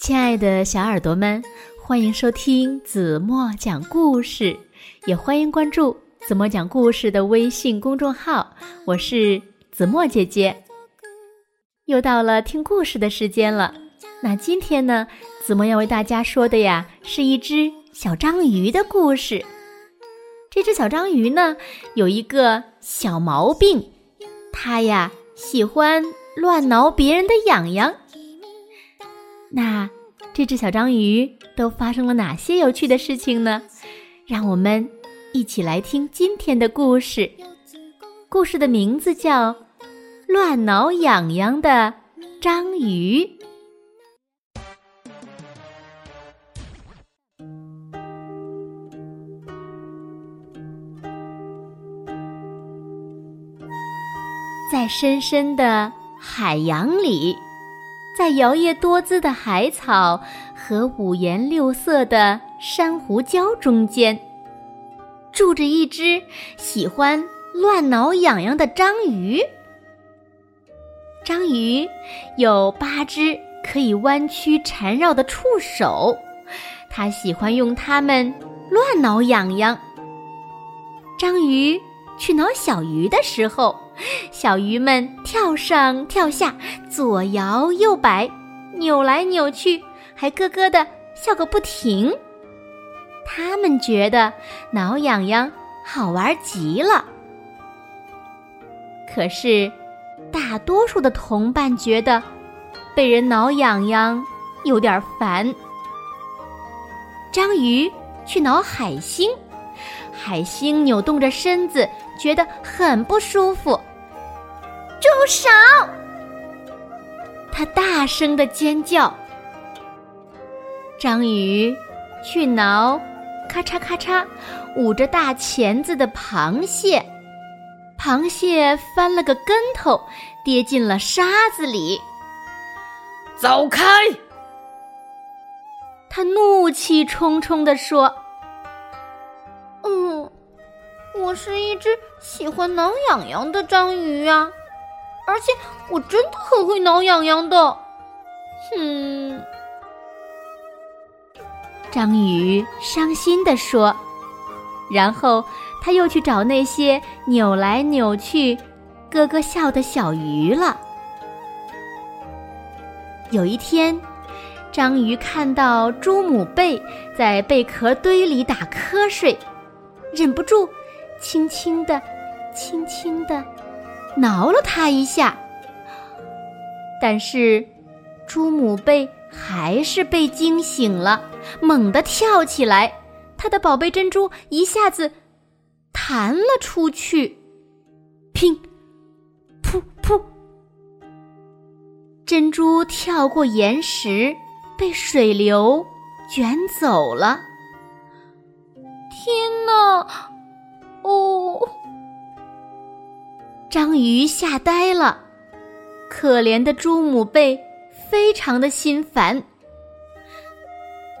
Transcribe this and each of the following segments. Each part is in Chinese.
亲爱的小耳朵们，欢迎收听子墨讲故事，也欢迎关注子墨讲故事的微信公众号。我是子墨姐姐。又到了听故事的时间了，那今天呢，子墨要为大家说的呀，是一只小章鱼的故事。这只小章鱼呢，有一个小毛病，它呀喜欢乱挠别人的痒痒。那这只小章鱼都发生了哪些有趣的事情呢？让我们一起来听今天的故事。故事的名字叫《乱挠痒痒的章鱼》。在深深的海洋里。在摇曳多姿的海草和五颜六色的珊瑚礁中间，住着一只喜欢乱挠痒痒的章鱼。章鱼有八只可以弯曲缠绕的触手，它喜欢用它们乱挠痒痒。章鱼去挠小鱼的时候。小鱼们跳上跳下，左摇右摆，扭来扭去，还咯咯的笑个不停。他们觉得挠痒痒好玩极了。可是，大多数的同伴觉得被人挠痒痒有点烦。章鱼去挠海星，海星扭动着身子，觉得很不舒服。住手！他大声的尖叫。章鱼去挠，咔嚓咔嚓，捂着大钳子的螃蟹，螃蟹翻了个跟头，跌进了沙子里。走开！他怒气冲冲地说：“嗯，我是一只喜欢挠痒痒的章鱼呀。”而且我真的很会挠痒痒的，哼！章鱼伤心地说，然后他又去找那些扭来扭去、咯咯笑的小鱼了。有一天，章鱼看到朱母贝在贝壳堆里打瞌睡，忍不住轻轻的、轻轻的。挠了它一下，但是朱母贝还是被惊醒了，猛地跳起来，它的宝贝珍珠一下子弹了出去，砰，噗噗，珍珠跳过岩石，被水流卷走了。天哪！哦。章鱼吓呆了，可怜的朱母贝非常的心烦。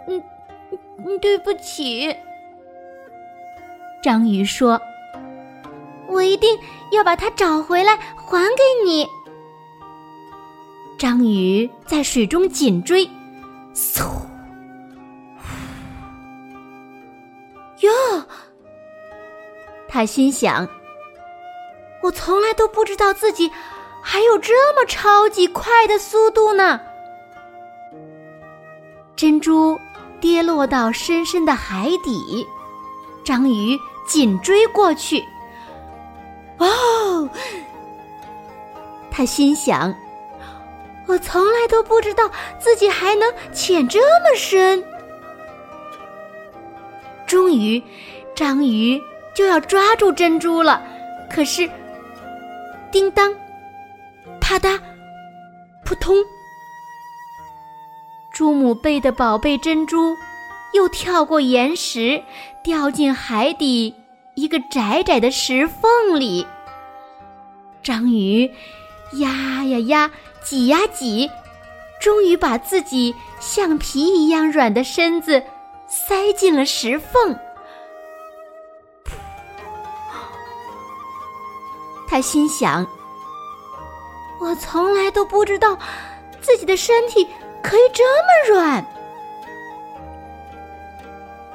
嗯，对不起。章鱼说：“我一定要把它找回来，还给你。”章鱼在水中紧追，嗖，哟，他心想。我从来都不知道自己还有这么超级快的速度呢！珍珠跌落到深深的海底，章鱼紧追过去。哦，他心想：我从来都不知道自己还能潜这么深。终于，章鱼就要抓住珍珠了，可是。叮当，啪嗒，扑通！朱母贝的宝贝珍珠又跳过岩石，掉进海底一个窄窄的石缝里。章鱼压呀压，挤呀挤，终于把自己橡皮一样软的身子塞进了石缝。他心想：“我从来都不知道自己的身体可以这么软？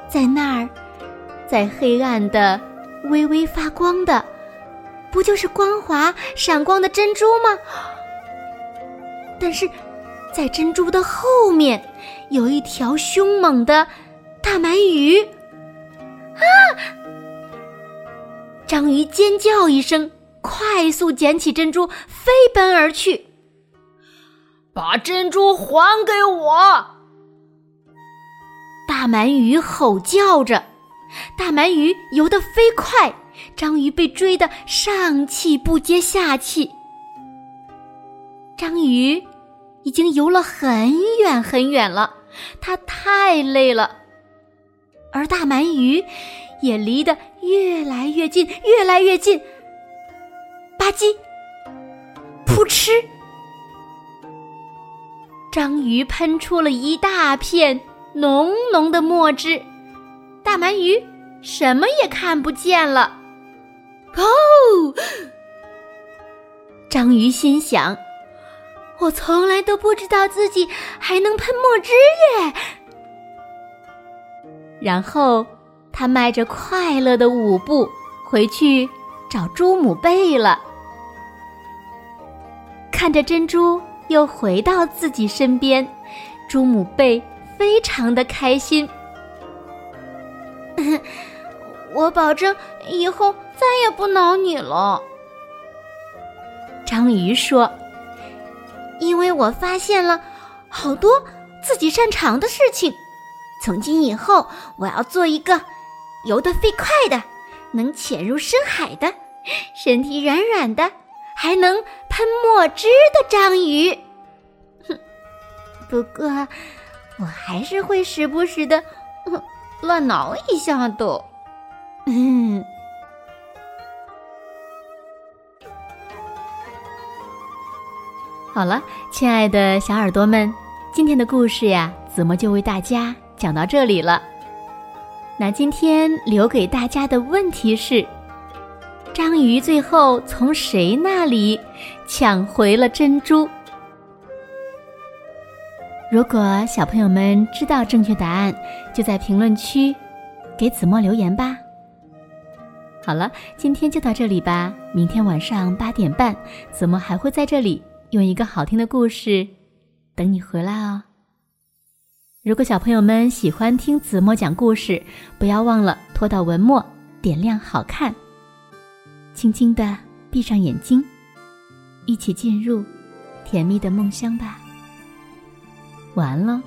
在那儿，在黑暗的、微微发光的，不就是光滑闪光的珍珠吗？但是，在珍珠的后面，有一条凶猛的大鳗鱼。啊！章鱼尖叫一声，快速捡起珍珠，飞奔而去。把珍珠还给我！大鳗鱼吼叫着，大鳗鱼游得飞快，章鱼被追得上气不接下气。章鱼已经游了很远很远了，它太累了，而大鳗鱼也离得越来越近，越来越近。吧唧，扑哧，章鱼喷出了一大片。浓浓的墨汁，大鳗鱼什么也看不见了。哦，章鱼心想：“我从来都不知道自己还能喷墨汁耶。”然后他迈着快乐的舞步回去找朱母贝了。看着珍珠又回到自己身边，朱母贝。非常的开心，我保证以后再也不挠你了。章鱼说：“因为我发现了好多自己擅长的事情，从今以后我要做一个游得飞快的、能潜入深海的、身体软软的、还能喷墨汁的章鱼。”哼，不过。我还是会时不时的乱挠一下的。嗯，好了，亲爱的小耳朵们，今天的故事呀，子墨就为大家讲到这里了。那今天留给大家的问题是：章鱼最后从谁那里抢回了珍珠？如果小朋友们知道正确答案，就在评论区给子墨留言吧。好了，今天就到这里吧。明天晚上八点半，子墨还会在这里用一个好听的故事等你回来哦。如果小朋友们喜欢听子墨讲故事，不要忘了拖到文末点亮好看。轻轻的闭上眼睛，一起进入甜蜜的梦乡吧。晚安了。